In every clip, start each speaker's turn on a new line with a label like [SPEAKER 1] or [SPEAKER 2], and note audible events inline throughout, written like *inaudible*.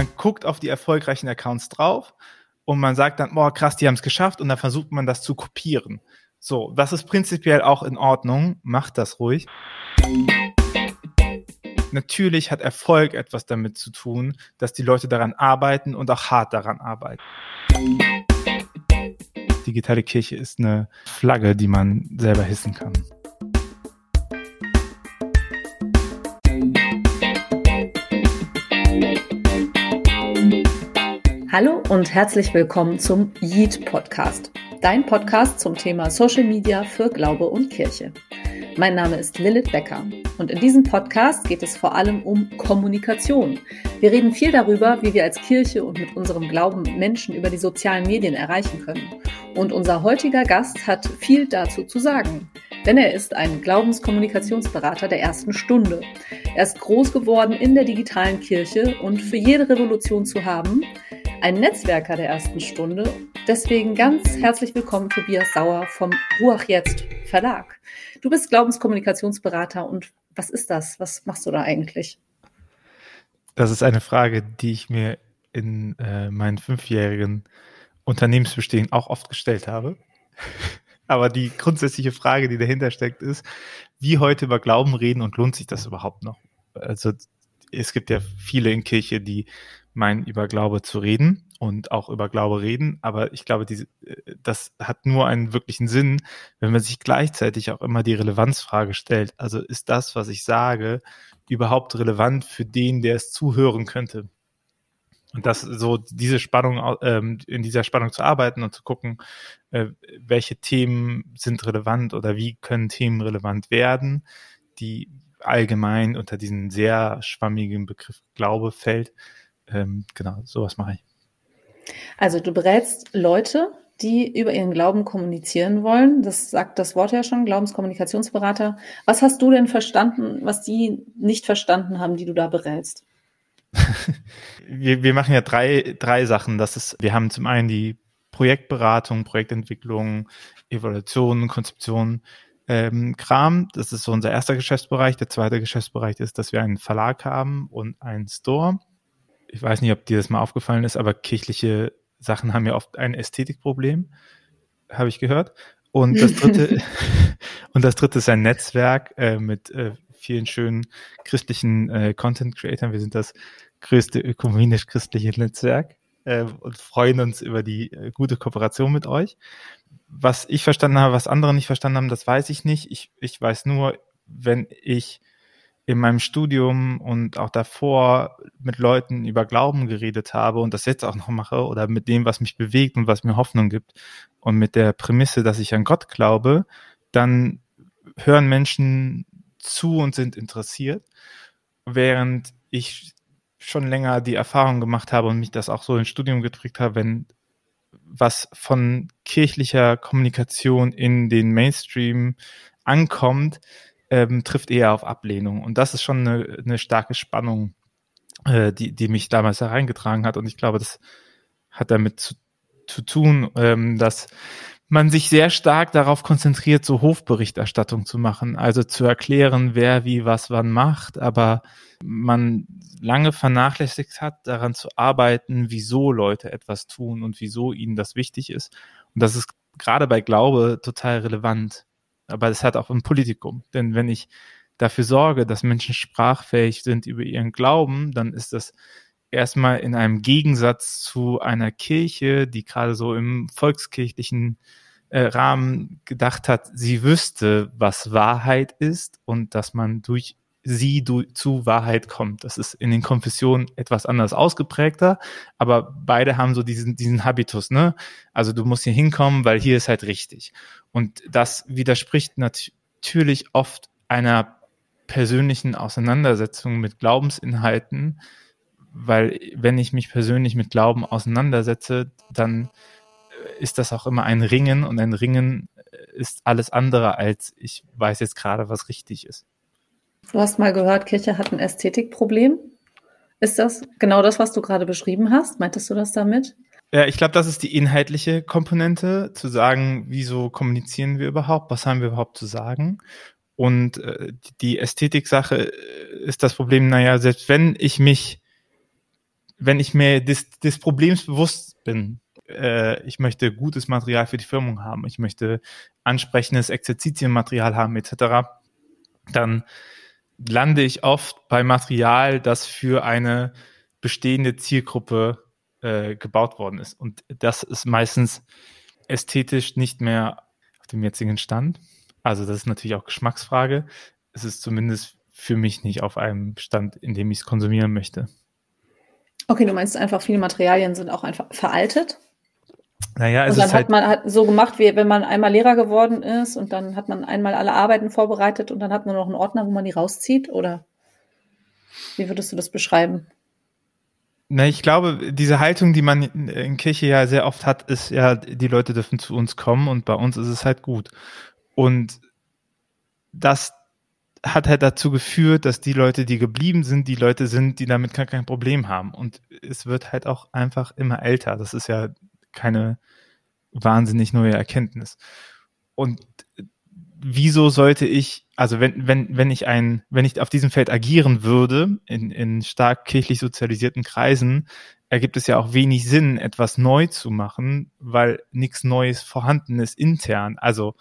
[SPEAKER 1] man guckt auf die erfolgreichen Accounts drauf und man sagt dann, boah, krass, die haben es geschafft und dann versucht man das zu kopieren. So, das ist prinzipiell auch in Ordnung, macht das ruhig. Natürlich hat Erfolg etwas damit zu tun, dass die Leute daran arbeiten und auch hart daran arbeiten. Digitale Kirche ist eine Flagge, die man selber hissen kann.
[SPEAKER 2] Hallo und herzlich willkommen zum Yeet Podcast, dein Podcast zum Thema Social Media für Glaube und Kirche. Mein Name ist Lilith Becker und in diesem Podcast geht es vor allem um Kommunikation. Wir reden viel darüber, wie wir als Kirche und mit unserem Glauben Menschen über die sozialen Medien erreichen können. Und unser heutiger Gast hat viel dazu zu sagen denn er ist ein Glaubenskommunikationsberater der ersten Stunde. Er ist groß geworden in der digitalen Kirche und für jede Revolution zu haben, ein Netzwerker der ersten Stunde. Deswegen ganz herzlich willkommen, Tobias Sauer vom Ruach Jetzt Verlag. Du bist Glaubenskommunikationsberater und was ist das? Was machst du da eigentlich?
[SPEAKER 1] Das ist eine Frage, die ich mir in äh, meinen fünfjährigen Unternehmensbestehen auch oft gestellt habe. *laughs* Aber die grundsätzliche Frage, die dahinter steckt, ist, wie heute über Glauben reden und lohnt sich das überhaupt noch? Also es gibt ja viele in Kirche, die meinen, über Glaube zu reden und auch über Glaube reden. Aber ich glaube, diese, äh, das hat nur einen wirklichen Sinn, wenn man sich gleichzeitig auch immer die Relevanzfrage stellt. Also ist das, was ich sage, überhaupt relevant für den, der es zuhören könnte? Und das so diese Spannung, ähm, in dieser Spannung zu arbeiten und zu gucken, äh, welche Themen sind relevant oder wie können Themen relevant werden, die allgemein unter diesen sehr schwammigen Begriff Glaube fällt, ähm, genau, sowas mache ich.
[SPEAKER 2] Also du berätst Leute, die über ihren Glauben kommunizieren wollen. Das sagt das Wort ja schon, Glaubenskommunikationsberater. Was hast du denn verstanden, was die nicht verstanden haben, die du da berätst? *laughs*
[SPEAKER 1] wir, wir machen ja drei, drei Sachen. Das ist, wir haben zum einen die Projektberatung, Projektentwicklung, Evaluation, Konzeption, ähm, Kram. Das ist so unser erster Geschäftsbereich. Der zweite Geschäftsbereich ist, dass wir einen Verlag haben und einen Store ich weiß nicht, ob dir das mal aufgefallen ist, aber kirchliche Sachen haben ja oft ein Ästhetikproblem, habe ich gehört. Und das dritte, *laughs* *laughs* und das dritte ist ein Netzwerk äh, mit äh, vielen schönen christlichen äh, Content Creators. Wir sind das größte ökumenisch-christliche Netzwerk äh, und freuen uns über die äh, gute Kooperation mit euch. Was ich verstanden habe, was andere nicht verstanden haben, das weiß ich nicht. Ich, ich weiß nur, wenn ich in meinem Studium und auch davor mit Leuten über Glauben geredet habe und das jetzt auch noch mache oder mit dem, was mich bewegt und was mir Hoffnung gibt und mit der Prämisse, dass ich an Gott glaube, dann hören Menschen zu und sind interessiert, während ich schon länger die Erfahrung gemacht habe und mich das auch so ins Studium gedrückt habe, wenn was von kirchlicher Kommunikation in den Mainstream ankommt, ähm, trifft eher auf Ablehnung. Und das ist schon eine, eine starke Spannung, äh, die, die mich damals hereingetragen hat. Und ich glaube, das hat damit zu, zu tun, ähm, dass man sich sehr stark darauf konzentriert, so Hofberichterstattung zu machen, also zu erklären, wer wie was wann macht, aber man lange vernachlässigt hat, daran zu arbeiten, wieso Leute etwas tun und wieso ihnen das wichtig ist. Und das ist gerade bei Glaube total relevant aber es hat auch ein Politikum. Denn wenn ich dafür sorge, dass Menschen sprachfähig sind über ihren Glauben, dann ist das erstmal in einem Gegensatz zu einer Kirche, die gerade so im volkskirchlichen äh, Rahmen gedacht hat, sie wüsste, was Wahrheit ist und dass man durch sie du, zu Wahrheit kommt. Das ist in den Konfessionen etwas anders ausgeprägter, aber beide haben so diesen, diesen Habitus, ne? Also du musst hier hinkommen, weil hier ist halt richtig. Und das widerspricht natürlich oft einer persönlichen Auseinandersetzung mit Glaubensinhalten, weil wenn ich mich persönlich mit Glauben auseinandersetze, dann äh, ist das auch immer ein Ringen und ein Ringen ist alles andere als ich weiß jetzt gerade, was richtig ist.
[SPEAKER 2] Du hast mal gehört, Kirche hat ein Ästhetikproblem. Ist das genau das, was du gerade beschrieben hast? Meintest du das damit?
[SPEAKER 1] Ja, ich glaube, das ist die inhaltliche Komponente, zu sagen, wieso kommunizieren wir überhaupt, was haben wir überhaupt zu sagen. Und äh, die Ästhetik-Sache ist das Problem, naja, selbst wenn ich mich wenn ich mir des, des Problems bewusst bin, äh, ich möchte gutes Material für die Firmung haben, ich möchte ansprechendes Exerzitienmaterial haben, etc., dann lande ich oft bei Material, das für eine bestehende Zielgruppe äh, gebaut worden ist. Und das ist meistens ästhetisch nicht mehr auf dem jetzigen Stand. Also das ist natürlich auch Geschmacksfrage. Es ist zumindest für mich nicht auf einem Stand, in dem ich es konsumieren möchte.
[SPEAKER 2] Okay, du meinst einfach, viele Materialien sind auch einfach veraltet?
[SPEAKER 1] Naja,
[SPEAKER 2] es und dann ist hat halt man hat so gemacht, wie wenn man einmal Lehrer geworden ist und dann hat man einmal alle Arbeiten vorbereitet und dann hat man noch einen Ordner, wo man die rauszieht? Oder wie würdest du das beschreiben?
[SPEAKER 1] Na, ich glaube, diese Haltung, die man in Kirche ja sehr oft hat, ist ja, die Leute dürfen zu uns kommen und bei uns ist es halt gut. Und das hat halt dazu geführt, dass die Leute, die geblieben sind, die Leute sind, die damit gar kein Problem haben. Und es wird halt auch einfach immer älter. Das ist ja keine wahnsinnig neue Erkenntnis. Und wieso sollte ich, also wenn, wenn, wenn ich ein, wenn ich auf diesem Feld agieren würde, in, in stark kirchlich sozialisierten Kreisen, ergibt es ja auch wenig Sinn, etwas neu zu machen, weil nichts Neues vorhanden ist intern. Also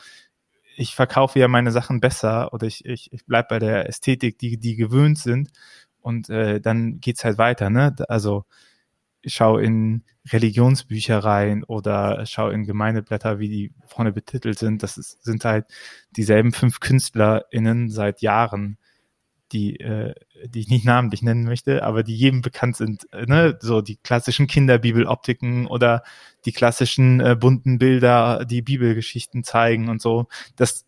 [SPEAKER 1] ich verkaufe ja meine Sachen besser oder ich, ich, ich bleib bei der Ästhetik, die, die gewöhnt sind und äh, dann geht's halt weiter, ne? Also schau in Religionsbüchereien oder schau in Gemeindeblätter, wie die vorne betitelt sind. Das ist, sind halt dieselben fünf KünstlerInnen seit Jahren, die, äh, die ich nicht namentlich nennen möchte, aber die jedem bekannt sind. Äh, ne? So die klassischen Kinderbibeloptiken oder die klassischen äh, bunten Bilder, die Bibelgeschichten zeigen und so. Das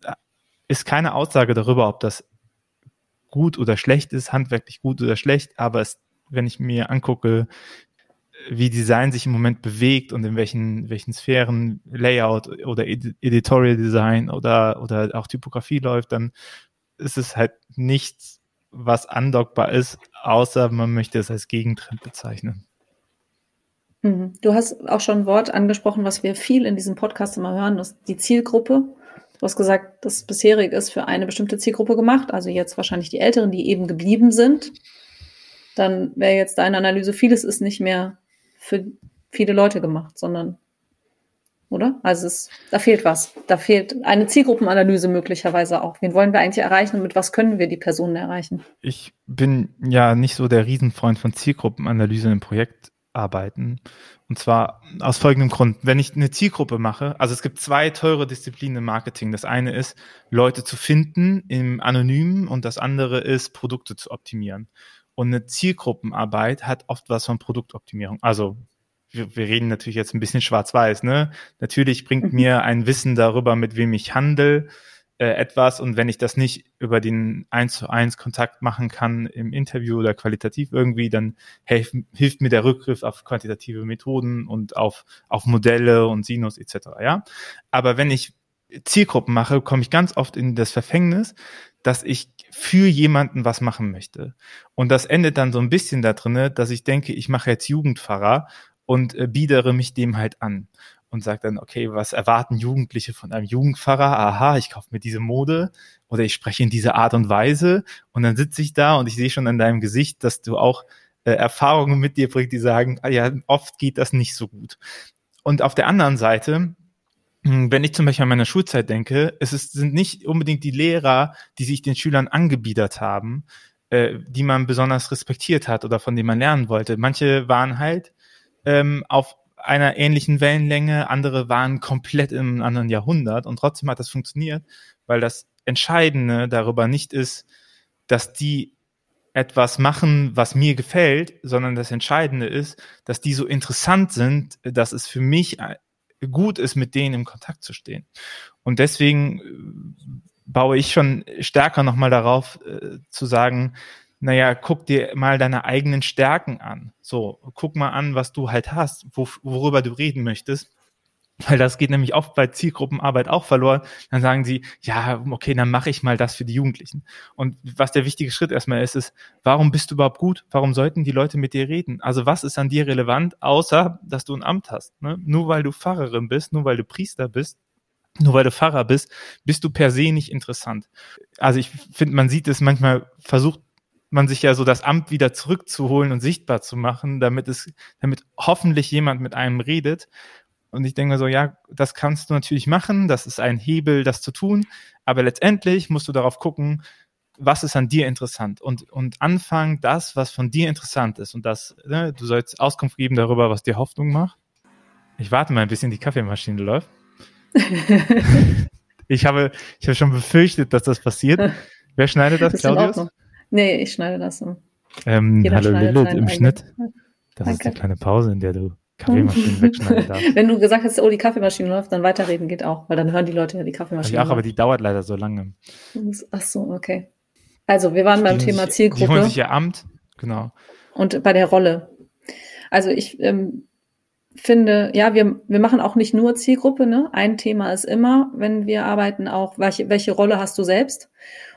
[SPEAKER 1] ist keine Aussage darüber, ob das gut oder schlecht ist, handwerklich gut oder schlecht, aber es, wenn ich mir angucke, wie Design sich im Moment bewegt und in welchen, welchen Sphären Layout oder Editorial Design oder, oder auch Typografie läuft, dann ist es halt nichts, was andockbar ist, außer man möchte es als Gegentrend bezeichnen.
[SPEAKER 2] Mhm. Du hast auch schon ein Wort angesprochen, was wir viel in diesem Podcast immer hören, das die Zielgruppe. Du hast gesagt, das bisherig ist für eine bestimmte Zielgruppe gemacht, also jetzt wahrscheinlich die Älteren, die eben geblieben sind. Dann wäre jetzt deine Analyse, vieles ist nicht mehr für viele Leute gemacht, sondern oder? Also es, da fehlt was. Da fehlt eine Zielgruppenanalyse möglicherweise auch. Wen wollen wir eigentlich erreichen und mit was können wir die Personen erreichen?
[SPEAKER 1] Ich bin ja nicht so der Riesenfreund von Zielgruppenanalyse im Projektarbeiten. Und zwar aus folgendem Grund. Wenn ich eine Zielgruppe mache, also es gibt zwei teure Disziplinen im Marketing. Das eine ist, Leute zu finden im Anonymen und das andere ist, Produkte zu optimieren. Und eine Zielgruppenarbeit hat oft was von Produktoptimierung. Also wir, wir reden natürlich jetzt ein bisschen schwarz-weiß, ne? Natürlich bringt mhm. mir ein Wissen darüber, mit wem ich handle, äh, etwas und wenn ich das nicht über den eins zu eins Kontakt machen kann im Interview oder qualitativ irgendwie, dann hilf, hilft mir der Rückgriff auf quantitative Methoden und auf, auf Modelle und Sinus etc. Ja, aber wenn ich Zielgruppen mache, komme ich ganz oft in das Verfängnis, dass ich für jemanden was machen möchte. Und das endet dann so ein bisschen da drinne, dass ich denke, ich mache jetzt Jugendpfarrer und äh, biedere mich dem halt an und sage dann, okay, was erwarten Jugendliche von einem Jugendpfarrer? Aha, ich kaufe mir diese Mode oder ich spreche in dieser Art und Weise und dann sitze ich da und ich sehe schon an deinem Gesicht, dass du auch äh, Erfahrungen mit dir bringst, die sagen, ah ja, oft geht das nicht so gut. Und auf der anderen Seite wenn ich zum Beispiel an meine Schulzeit denke, es ist, sind nicht unbedingt die Lehrer, die sich den Schülern angebiedert haben, äh, die man besonders respektiert hat oder von denen man lernen wollte. Manche waren halt ähm, auf einer ähnlichen Wellenlänge, andere waren komplett im anderen Jahrhundert und trotzdem hat das funktioniert, weil das Entscheidende darüber nicht ist, dass die etwas machen, was mir gefällt, sondern das Entscheidende ist, dass die so interessant sind, dass es für mich gut ist, mit denen im Kontakt zu stehen. Und deswegen äh, baue ich schon stärker nochmal darauf äh, zu sagen, naja, guck dir mal deine eigenen Stärken an. So, guck mal an, was du halt hast, wo, worüber du reden möchtest weil das geht nämlich oft bei Zielgruppenarbeit auch verloren. Dann sagen sie, ja, okay, dann mache ich mal das für die Jugendlichen. Und was der wichtige Schritt erstmal ist, ist, warum bist du überhaupt gut? Warum sollten die Leute mit dir reden? Also was ist an dir relevant, außer dass du ein Amt hast? Ne? Nur weil du Pfarrerin bist, nur weil du Priester bist, nur weil du Pfarrer bist, bist du per se nicht interessant. Also ich finde, man sieht es manchmal versucht man sich ja so das Amt wieder zurückzuholen und sichtbar zu machen, damit es, damit hoffentlich jemand mit einem redet. Und ich denke mir so, ja, das kannst du natürlich machen, das ist ein Hebel, das zu tun, aber letztendlich musst du darauf gucken, was ist an dir interessant und, und anfangen, das, was von dir interessant ist und das, ne, du sollst Auskunft geben darüber, was dir Hoffnung macht. Ich warte mal ein bisschen, die Kaffeemaschine läuft. *laughs* ich habe, ich habe schon befürchtet, dass das passiert. Wer schneidet das, Claudius?
[SPEAKER 2] Nee, ich schneide das so.
[SPEAKER 1] Ähm, hallo Lilith im Schnitt. Das Danke. ist die kleine Pause, in der du Kaffeemaschinen *laughs* wegschneiden darfst.
[SPEAKER 2] Wenn du gesagt hast, oh, die Kaffeemaschine läuft, dann weiterreden geht auch, weil dann hören die Leute ja die Kaffeemaschine.
[SPEAKER 1] Ja, aber die dauert leider so lange.
[SPEAKER 2] Ach so, okay. Also, wir waren beim die Thema sich, Zielgruppe. Die
[SPEAKER 1] holen sich ihr Amt, genau.
[SPEAKER 2] Und bei der Rolle. Also ich ähm, finde, ja, wir, wir machen auch nicht nur Zielgruppe, ne? Ein Thema ist immer, wenn wir arbeiten, auch, welche, welche Rolle hast du selbst?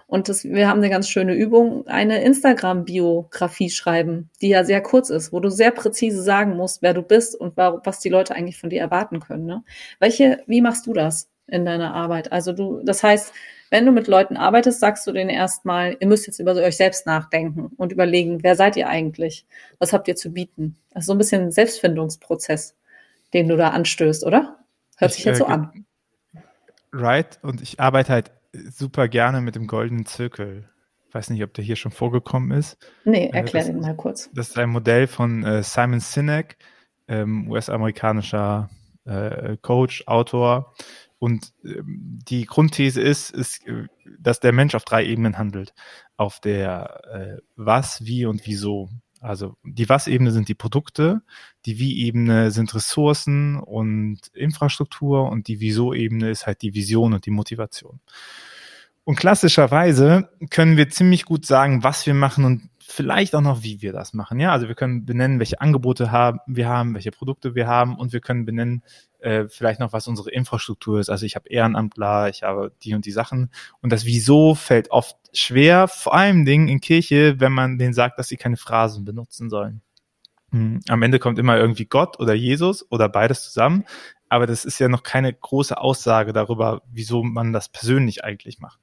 [SPEAKER 2] Und das, wir haben eine ganz schöne Übung, eine Instagram-Biografie schreiben, die ja sehr kurz ist, wo du sehr präzise sagen musst, wer du bist und was die Leute eigentlich von dir erwarten können. Ne? Welche, wie machst du das in deiner Arbeit? Also du, das heißt, wenn du mit Leuten arbeitest, sagst du denen erstmal, ihr müsst jetzt über euch selbst nachdenken und überlegen, wer seid ihr eigentlich? Was habt ihr zu bieten? Also so ein bisschen Selbstfindungsprozess, den du da anstößt, oder? Hört ich, sich jetzt äh, so an.
[SPEAKER 1] Right, und ich arbeite halt super gerne mit dem goldenen Zirkel. Ich weiß nicht, ob der hier schon vorgekommen ist.
[SPEAKER 2] Nee, äh, erklär den mal kurz.
[SPEAKER 1] Das ist ein Modell von äh, Simon Sinek, ähm, US-amerikanischer äh, Coach, Autor. Und ähm, die Grundthese ist, ist, dass der Mensch auf drei Ebenen handelt. Auf der Was, Wie und Wieso. Also die Was-Ebene sind die Produkte, die Wie-Ebene sind Ressourcen und Infrastruktur und die Wieso-Ebene ist halt die Vision und die Motivation. Und klassischerweise können wir ziemlich gut sagen, was wir machen und vielleicht auch noch, wie wir das machen. Ja, also wir können benennen, welche Angebote haben, wir haben, welche Produkte wir haben und wir können benennen, äh, vielleicht noch, was unsere Infrastruktur ist. Also ich habe Ehrenamtler, ich habe die und die Sachen. Und das Wieso fällt oft schwer, vor allem Dingen in Kirche, wenn man denen sagt, dass sie keine Phrasen benutzen sollen. Hm, am Ende kommt immer irgendwie Gott oder Jesus oder beides zusammen. Aber das ist ja noch keine große Aussage darüber, wieso man das persönlich eigentlich macht.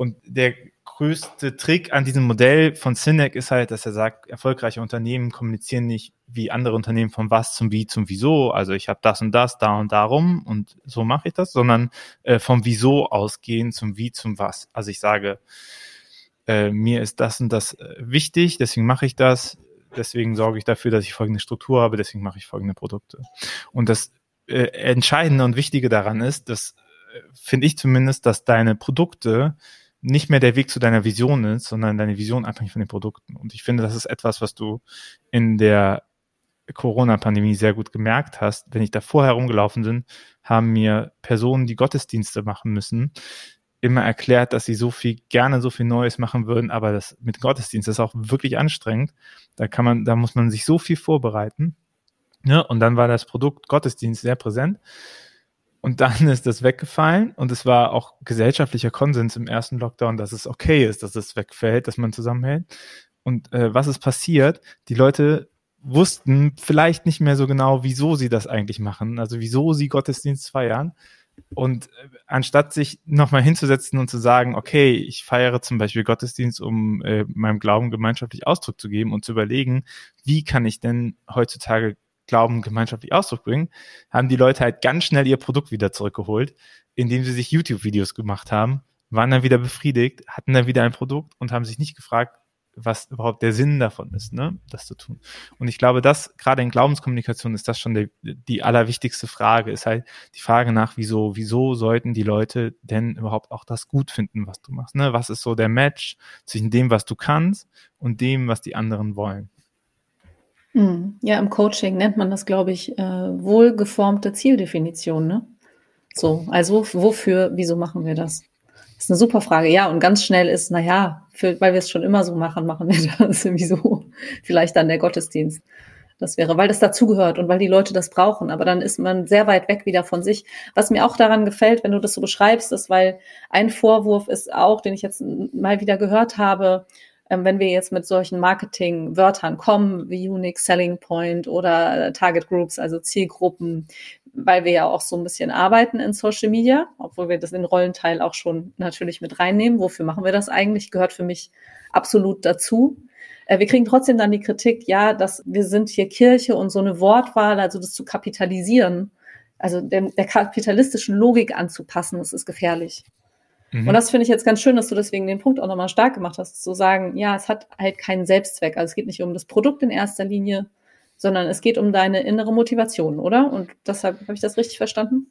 [SPEAKER 1] Und der größte Trick an diesem Modell von Sinek ist halt, dass er sagt, erfolgreiche Unternehmen kommunizieren nicht wie andere Unternehmen vom Was zum Wie zum Wieso. Also ich habe das und das, da und darum und so mache ich das, sondern äh, vom Wieso ausgehen zum Wie zum Was. Also ich sage, äh, mir ist das und das äh, wichtig, deswegen mache ich das, deswegen sorge ich dafür, dass ich folgende Struktur habe, deswegen mache ich folgende Produkte. Und das äh, Entscheidende und Wichtige daran ist, dass äh, finde ich zumindest, dass deine Produkte nicht mehr der Weg zu deiner Vision ist, sondern deine Vision abhängig von den Produkten. Und ich finde, das ist etwas, was du in der Corona-Pandemie sehr gut gemerkt hast. Wenn ich da vorher rumgelaufen bin, haben mir Personen, die Gottesdienste machen müssen, immer erklärt, dass sie so viel gerne so viel Neues machen würden, aber das mit Gottesdienst ist auch wirklich anstrengend. Da kann man, da muss man sich so viel vorbereiten. Ja, und dann war das Produkt Gottesdienst sehr präsent. Und dann ist das weggefallen und es war auch gesellschaftlicher Konsens im ersten Lockdown, dass es okay ist, dass es wegfällt, dass man zusammenhält. Und äh, was ist passiert? Die Leute wussten vielleicht nicht mehr so genau, wieso sie das eigentlich machen, also wieso sie Gottesdienst feiern. Und äh, anstatt sich nochmal hinzusetzen und zu sagen, okay, ich feiere zum Beispiel Gottesdienst, um äh, meinem Glauben gemeinschaftlich Ausdruck zu geben und zu überlegen, wie kann ich denn heutzutage Glauben gemeinschaftlich Ausdruck bringen, haben die Leute halt ganz schnell ihr Produkt wieder zurückgeholt, indem sie sich YouTube-Videos gemacht haben, waren dann wieder befriedigt, hatten dann wieder ein Produkt und haben sich nicht gefragt, was überhaupt der Sinn davon ist, ne, das zu tun. Und ich glaube, dass gerade in Glaubenskommunikation ist das schon die, die allerwichtigste Frage, ist halt die Frage nach, wieso, wieso sollten die Leute denn überhaupt auch das gut finden, was du machst, ne? Was ist so der Match zwischen dem, was du kannst und dem, was die anderen wollen?
[SPEAKER 2] Hm. Ja, im Coaching nennt man das, glaube ich, äh, wohlgeformte Zieldefinition, ne? So, also wofür, wieso machen wir das? Das ist eine super Frage. Ja, und ganz schnell ist, naja, für, weil wir es schon immer so machen, machen wir *laughs* das sowieso. Vielleicht dann der Gottesdienst. Das wäre, weil das dazugehört und weil die Leute das brauchen. Aber dann ist man sehr weit weg wieder von sich. Was mir auch daran gefällt, wenn du das so beschreibst, ist, weil ein Vorwurf ist auch, den ich jetzt mal wieder gehört habe, ähm, wenn wir jetzt mit solchen Marketing-Wörtern kommen, wie Unique Selling Point oder Target Groups, also Zielgruppen, weil wir ja auch so ein bisschen arbeiten in Social Media, obwohl wir das in Rollenteil auch schon natürlich mit reinnehmen. Wofür machen wir das eigentlich? Gehört für mich absolut dazu. Äh, wir kriegen trotzdem dann die Kritik, ja, dass wir sind hier Kirche und so eine Wortwahl, also das zu kapitalisieren, also der, der kapitalistischen Logik anzupassen, das ist gefährlich. Mhm. Und das finde ich jetzt ganz schön, dass du deswegen den Punkt auch nochmal stark gemacht hast, zu sagen, ja, es hat halt keinen Selbstzweck. Also es geht nicht um das Produkt in erster Linie, sondern es geht um deine innere Motivation, oder? Und deshalb habe ich das richtig verstanden?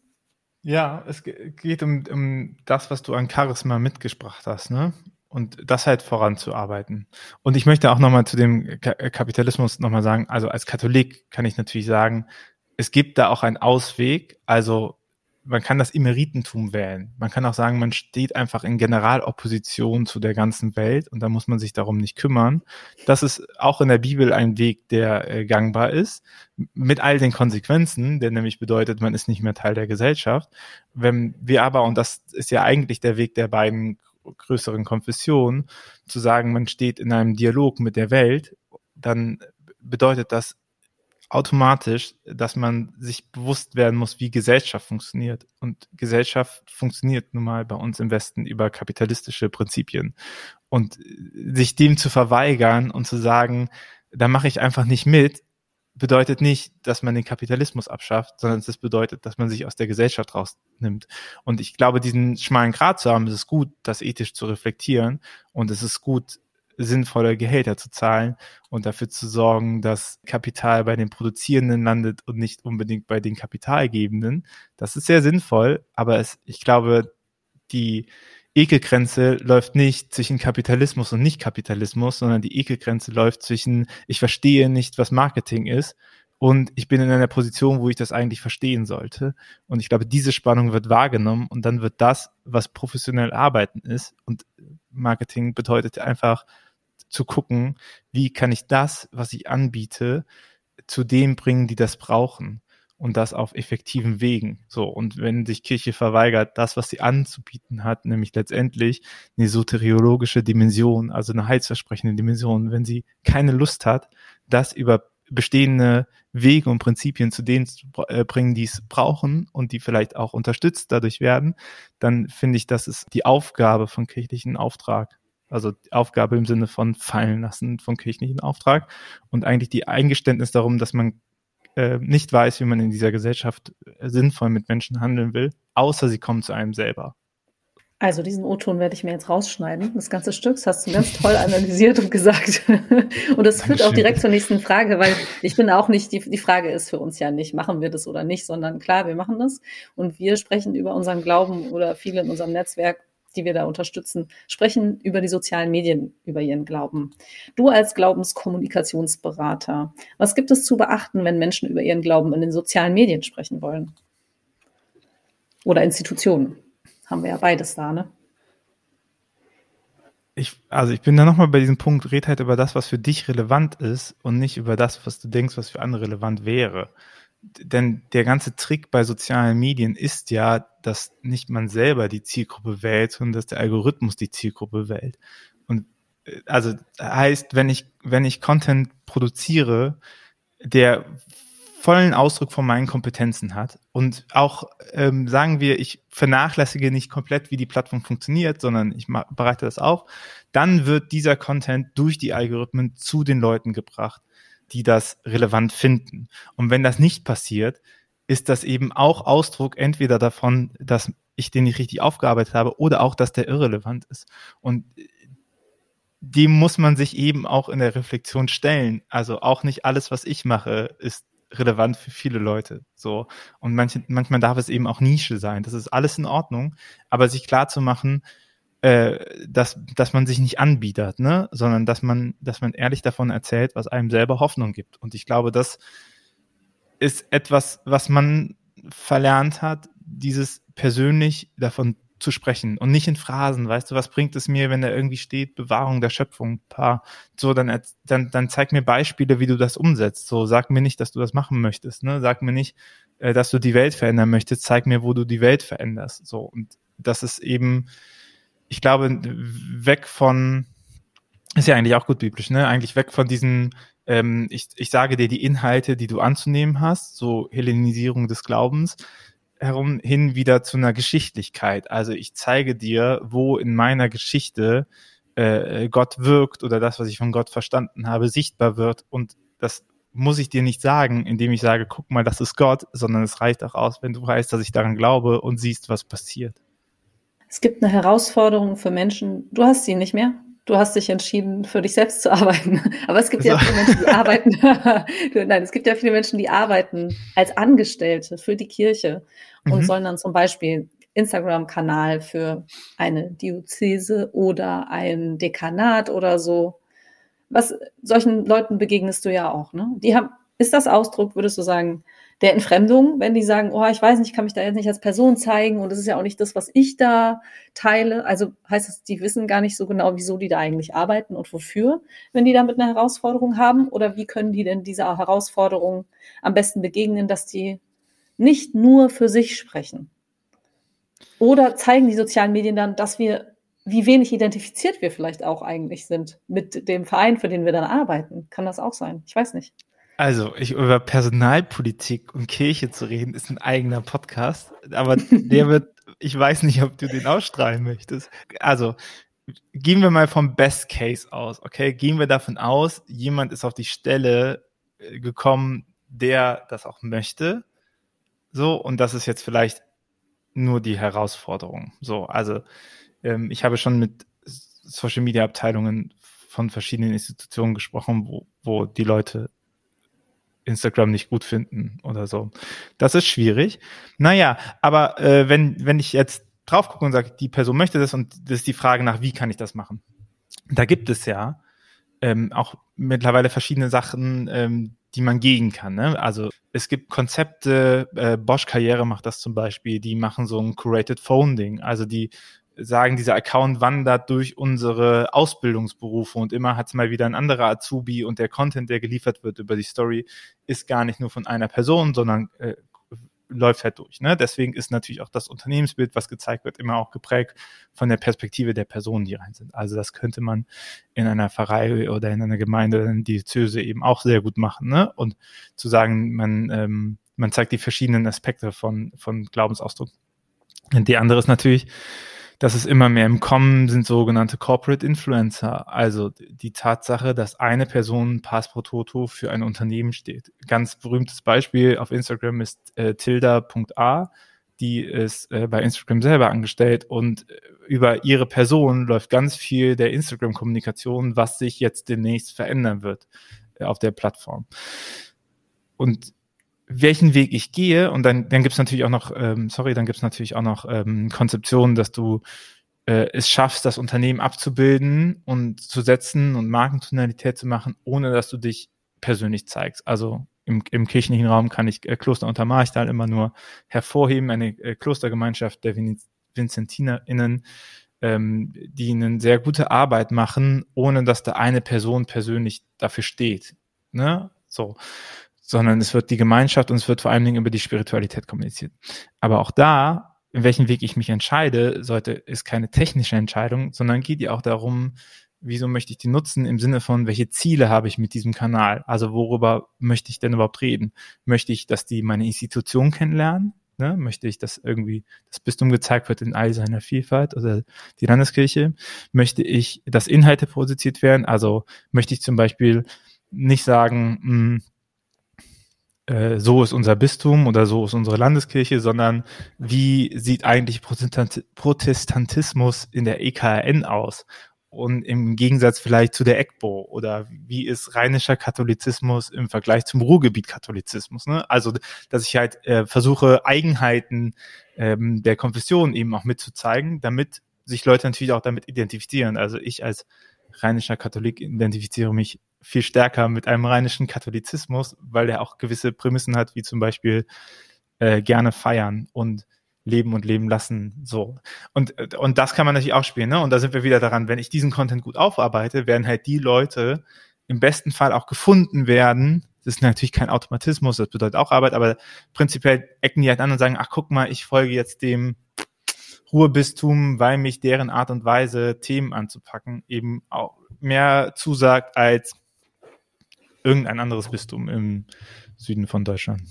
[SPEAKER 1] Ja, es geht um, um das, was du an Charisma mitgesprochen hast, ne? Und das halt voranzuarbeiten. Und ich möchte auch nochmal zu dem Kapitalismus nochmal sagen, also als Katholik kann ich natürlich sagen, es gibt da auch einen Ausweg. Also man kann das Emeritentum wählen. Man kann auch sagen, man steht einfach in Generalopposition zu der ganzen Welt und da muss man sich darum nicht kümmern. Das ist auch in der Bibel ein Weg, der äh, gangbar ist, mit all den Konsequenzen, der nämlich bedeutet, man ist nicht mehr Teil der Gesellschaft. Wenn wir aber, und das ist ja eigentlich der Weg der beiden größeren Konfessionen, zu sagen, man steht in einem Dialog mit der Welt, dann bedeutet das automatisch, dass man sich bewusst werden muss, wie Gesellschaft funktioniert. Und Gesellschaft funktioniert nun mal bei uns im Westen über kapitalistische Prinzipien. Und sich dem zu verweigern und zu sagen, da mache ich einfach nicht mit, bedeutet nicht, dass man den Kapitalismus abschafft, sondern es bedeutet, dass man sich aus der Gesellschaft rausnimmt. Und ich glaube, diesen schmalen Grad zu haben, ist es gut, das ethisch zu reflektieren. Und es ist gut, sinnvolle Gehälter zu zahlen und dafür zu sorgen, dass Kapital bei den Produzierenden landet und nicht unbedingt bei den Kapitalgebenden. Das ist sehr sinnvoll, aber es, ich glaube, die Ekelgrenze läuft nicht zwischen Kapitalismus und Nicht-Kapitalismus, sondern die Ekelgrenze läuft zwischen, ich verstehe nicht, was Marketing ist und ich bin in einer Position, wo ich das eigentlich verstehen sollte. Und ich glaube, diese Spannung wird wahrgenommen und dann wird das, was professionell arbeiten ist und Marketing bedeutet einfach, zu gucken, wie kann ich das, was ich anbiete, zu dem bringen, die das brauchen und das auf effektiven Wegen. So. Und wenn sich Kirche verweigert, das, was sie anzubieten hat, nämlich letztendlich eine soteriologische Dimension, also eine heilsversprechende Dimension, wenn sie keine Lust hat, das über bestehende Wege und Prinzipien zu denen zu äh, bringen, die es brauchen und die vielleicht auch unterstützt dadurch werden, dann finde ich, das ist die Aufgabe von kirchlichen Auftrag. Also Aufgabe im Sinne von fallen lassen von kirchlichen Auftrag und eigentlich die Eingeständnis darum, dass man äh, nicht weiß, wie man in dieser Gesellschaft äh, sinnvoll mit Menschen handeln will, außer sie kommen zu einem selber.
[SPEAKER 2] Also diesen O-Ton werde ich mir jetzt rausschneiden. Das ganze Stück das hast du ganz toll analysiert und gesagt. *laughs* und das führt auch direkt zur nächsten Frage, weil ich bin auch nicht, die, die Frage ist für uns ja nicht, machen wir das oder nicht, sondern klar, wir machen das. Und wir sprechen über unseren Glauben oder viele in unserem Netzwerk die wir da unterstützen, sprechen über die sozialen Medien, über ihren Glauben. Du als Glaubenskommunikationsberater, was gibt es zu beachten, wenn Menschen über ihren Glauben in den sozialen Medien sprechen wollen? Oder Institutionen? Haben wir ja beides da, ne?
[SPEAKER 1] Ich, also ich bin da nochmal bei diesem Punkt, red halt über das, was für dich relevant ist und nicht über das, was du denkst, was für andere relevant wäre denn der ganze Trick bei sozialen Medien ist ja, dass nicht man selber die Zielgruppe wählt, sondern dass der Algorithmus die Zielgruppe wählt. Und äh, also heißt, wenn ich, wenn ich Content produziere, der vollen Ausdruck von meinen Kompetenzen hat und auch ähm, sagen wir, ich vernachlässige nicht komplett, wie die Plattform funktioniert, sondern ich bereite das auf, dann wird dieser Content durch die Algorithmen zu den Leuten gebracht die das relevant finden. Und wenn das nicht passiert, ist das eben auch Ausdruck entweder davon, dass ich den nicht richtig aufgearbeitet habe oder auch, dass der irrelevant ist. Und dem muss man sich eben auch in der Reflexion stellen. Also auch nicht alles, was ich mache, ist relevant für viele Leute. So. Und manche, manchmal darf es eben auch Nische sein. Das ist alles in Ordnung. Aber sich klar zu machen, äh, dass, dass man sich nicht anbietet, ne? sondern dass man, dass man ehrlich davon erzählt, was einem selber Hoffnung gibt. Und ich glaube, das ist etwas, was man verlernt hat, dieses persönlich davon zu sprechen und nicht in Phrasen, weißt du, was bringt es mir, wenn da irgendwie steht, Bewahrung der Schöpfung, paar, so, dann, dann, dann zeig mir Beispiele, wie du das umsetzt, so, sag mir nicht, dass du das machen möchtest, ne, sag mir nicht, äh, dass du die Welt verändern möchtest, zeig mir, wo du die Welt veränderst, so, und das ist eben, ich glaube, weg von Ist ja eigentlich auch gut biblisch, ne? Eigentlich weg von diesen, ähm, ich, ich sage dir die Inhalte, die du anzunehmen hast, so Hellenisierung des Glaubens, herum hin wieder zu einer Geschichtlichkeit. Also ich zeige dir, wo in meiner Geschichte äh, Gott wirkt oder das, was ich von Gott verstanden habe, sichtbar wird. Und das muss ich dir nicht sagen, indem ich sage, guck mal, das ist Gott, sondern es reicht auch aus, wenn du weißt, dass ich daran glaube und siehst, was passiert.
[SPEAKER 2] Es gibt eine Herausforderung für Menschen, du hast sie nicht mehr. Du hast dich entschieden, für dich selbst zu arbeiten. *laughs* Aber es gibt so. ja viele Menschen, die *laughs* arbeiten. *laughs* Nein, es gibt ja viele Menschen, die arbeiten als Angestellte für die Kirche und mhm. sollen dann zum Beispiel Instagram-Kanal für eine Diözese oder ein Dekanat oder so. Was solchen Leuten begegnest du ja auch, ne? Die haben, ist das Ausdruck, würdest du sagen, der Entfremdung, wenn die sagen, oh, ich weiß nicht, ich kann mich da jetzt nicht als Person zeigen und das ist ja auch nicht das, was ich da teile. Also heißt das, die wissen gar nicht so genau, wieso die da eigentlich arbeiten und wofür, wenn die damit eine Herausforderung haben? Oder wie können die denn dieser Herausforderung am besten begegnen, dass die nicht nur für sich sprechen? Oder zeigen die sozialen Medien dann, dass wir, wie wenig identifiziert wir vielleicht auch eigentlich sind mit dem Verein, für den wir dann arbeiten? Kann das auch sein? Ich weiß nicht.
[SPEAKER 1] Also, ich, über Personalpolitik und Kirche zu reden, ist ein eigener Podcast. Aber *laughs* der wird, ich weiß nicht, ob du den ausstrahlen möchtest. Also, gehen wir mal vom Best Case aus, okay? Gehen wir davon aus, jemand ist auf die Stelle äh, gekommen, der das auch möchte. So, und das ist jetzt vielleicht nur die Herausforderung. So, also ähm, ich habe schon mit Social Media Abteilungen von verschiedenen Institutionen gesprochen, wo, wo die Leute Instagram nicht gut finden oder so. Das ist schwierig. Naja, aber äh, wenn, wenn ich jetzt drauf gucke und sage, die Person möchte das und das ist die Frage nach, wie kann ich das machen? Da gibt es ja ähm, auch mittlerweile verschiedene Sachen, ähm, die man gehen kann. Ne? Also es gibt Konzepte, äh, Bosch Karriere macht das zum Beispiel, die machen so ein Curated Phone-Ding. Also die sagen, dieser Account wandert durch unsere Ausbildungsberufe und immer hat es mal wieder ein anderer Azubi und der Content, der geliefert wird über die Story, ist gar nicht nur von einer Person, sondern äh, läuft halt durch. Ne? Deswegen ist natürlich auch das Unternehmensbild, was gezeigt wird, immer auch geprägt von der Perspektive der Personen, die rein sind. Also das könnte man in einer Pfarrei oder in einer Gemeinde, in Diözese eben auch sehr gut machen. Ne? Und zu sagen, man, ähm, man zeigt die verschiedenen Aspekte von, von Glaubensausdruck. Und die andere ist natürlich, dass es immer mehr im Kommen sind sogenannte Corporate Influencer, also die Tatsache, dass eine Person Pass pro Toto für ein Unternehmen steht. Ganz berühmtes Beispiel auf Instagram ist äh, tilda.a, die ist äh, bei Instagram selber angestellt und äh, über ihre Person läuft ganz viel der Instagram-Kommunikation, was sich jetzt demnächst verändern wird äh, auf der Plattform. Und welchen Weg ich gehe und dann, dann gibt es natürlich auch noch, ähm, sorry, dann gibt es natürlich auch noch ähm, Konzeptionen, dass du äh, es schaffst, das Unternehmen abzubilden und zu setzen und Markentonalität zu machen, ohne dass du dich persönlich zeigst. Also im, im kirchlichen Raum kann ich äh, Kloster Untermarchtal immer nur hervorheben, eine äh, Klostergemeinschaft der VinzentinerInnen, ähm, die eine sehr gute Arbeit machen, ohne dass da eine Person persönlich dafür steht. Ne? So sondern es wird die Gemeinschaft und es wird vor allen Dingen über die Spiritualität kommuniziert. Aber auch da, in welchen Weg ich mich entscheide, sollte, ist keine technische Entscheidung, sondern geht ja auch darum, wieso möchte ich die nutzen im Sinne von, welche Ziele habe ich mit diesem Kanal? Also worüber möchte ich denn überhaupt reden? Möchte ich, dass die meine Institution kennenlernen? Ne? Möchte ich, dass irgendwie das Bistum gezeigt wird in all seiner Vielfalt oder die Landeskirche? Möchte ich, dass Inhalte produziert werden? Also möchte ich zum Beispiel nicht sagen, mh, hm, äh, so ist unser Bistum oder so ist unsere Landeskirche, sondern wie sieht eigentlich Protestantismus in der EKRN aus? Und im Gegensatz vielleicht zu der EGBO oder wie ist rheinischer Katholizismus im Vergleich zum Ruhrgebiet-Katholizismus? Ne? Also, dass ich halt äh, versuche, Eigenheiten ähm, der Konfession eben auch mitzuzeigen, damit sich Leute natürlich auch damit identifizieren. Also ich als rheinischer Katholik identifiziere mich viel stärker mit einem rheinischen Katholizismus, weil er auch gewisse Prämissen hat, wie zum Beispiel äh, gerne feiern und leben und leben lassen, so. Und, und das kann man natürlich auch spielen, ne? Und da sind wir wieder daran, wenn ich diesen Content gut aufarbeite, werden halt die Leute im besten Fall auch gefunden werden. Das ist natürlich kein Automatismus, das bedeutet auch Arbeit, aber prinzipiell ecken die halt an und sagen, ach guck mal, ich folge jetzt dem Ruhebistum, weil mich deren Art und Weise, Themen anzupacken, eben auch mehr zusagt als irgendein anderes Bistum im Süden von Deutschland.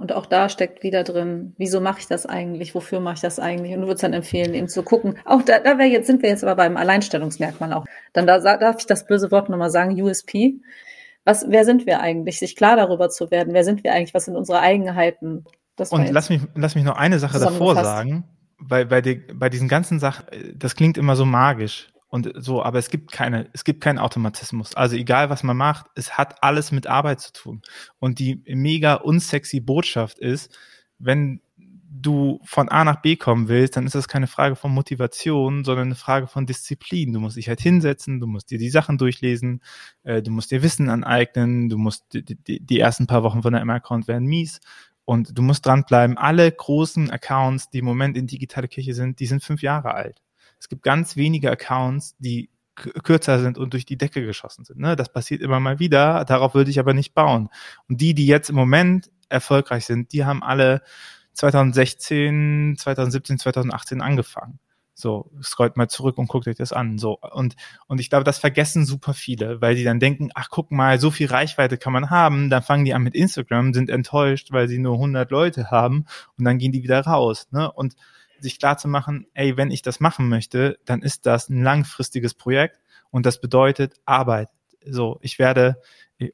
[SPEAKER 2] Und auch da steckt wieder drin, wieso mache ich das eigentlich, wofür mache ich das eigentlich? Und du würdest dann empfehlen, eben zu gucken. Auch da, da jetzt, sind wir jetzt aber beim Alleinstellungsmerkmal auch. Dann da, darf ich das böse Wort nochmal sagen, USP. Was, wer sind wir eigentlich? Sich klar darüber zu werden, wer sind wir eigentlich, was sind unsere Eigenheiten?
[SPEAKER 1] Und lass mich, lass mich noch eine Sache davor sagen, weil bei, die, bei diesen ganzen Sachen, das klingt immer so magisch und so, aber es gibt keine, es gibt keinen Automatismus. Also egal was man macht, es hat alles mit Arbeit zu tun. Und die mega unsexy Botschaft ist, wenn du von A nach B kommen willst, dann ist das keine Frage von Motivation, sondern eine Frage von Disziplin. Du musst dich halt hinsetzen, du musst dir die Sachen durchlesen, äh, du musst dir Wissen aneignen, du musst die, die, die ersten paar Wochen von deinem Account werden mies und du musst dranbleiben. Alle großen Accounts, die im Moment in digitale Kirche sind, die sind fünf Jahre alt. Es gibt ganz wenige Accounts, die kürzer sind und durch die Decke geschossen sind. Ne? Das passiert immer mal wieder, darauf würde ich aber nicht bauen. Und die, die jetzt im Moment erfolgreich sind, die haben alle 2016, 2017, 2018 angefangen. So, scrollt mal zurück und guckt euch das an. So, und, und ich glaube, das vergessen super viele, weil die dann denken, ach, guck mal, so viel Reichweite kann man haben. Dann fangen die an mit Instagram, sind enttäuscht, weil sie nur 100 Leute haben und dann gehen die wieder raus. Ne? Und sich klar ey, wenn ich das machen möchte, dann ist das ein langfristiges Projekt und das bedeutet Arbeit. So, ich werde,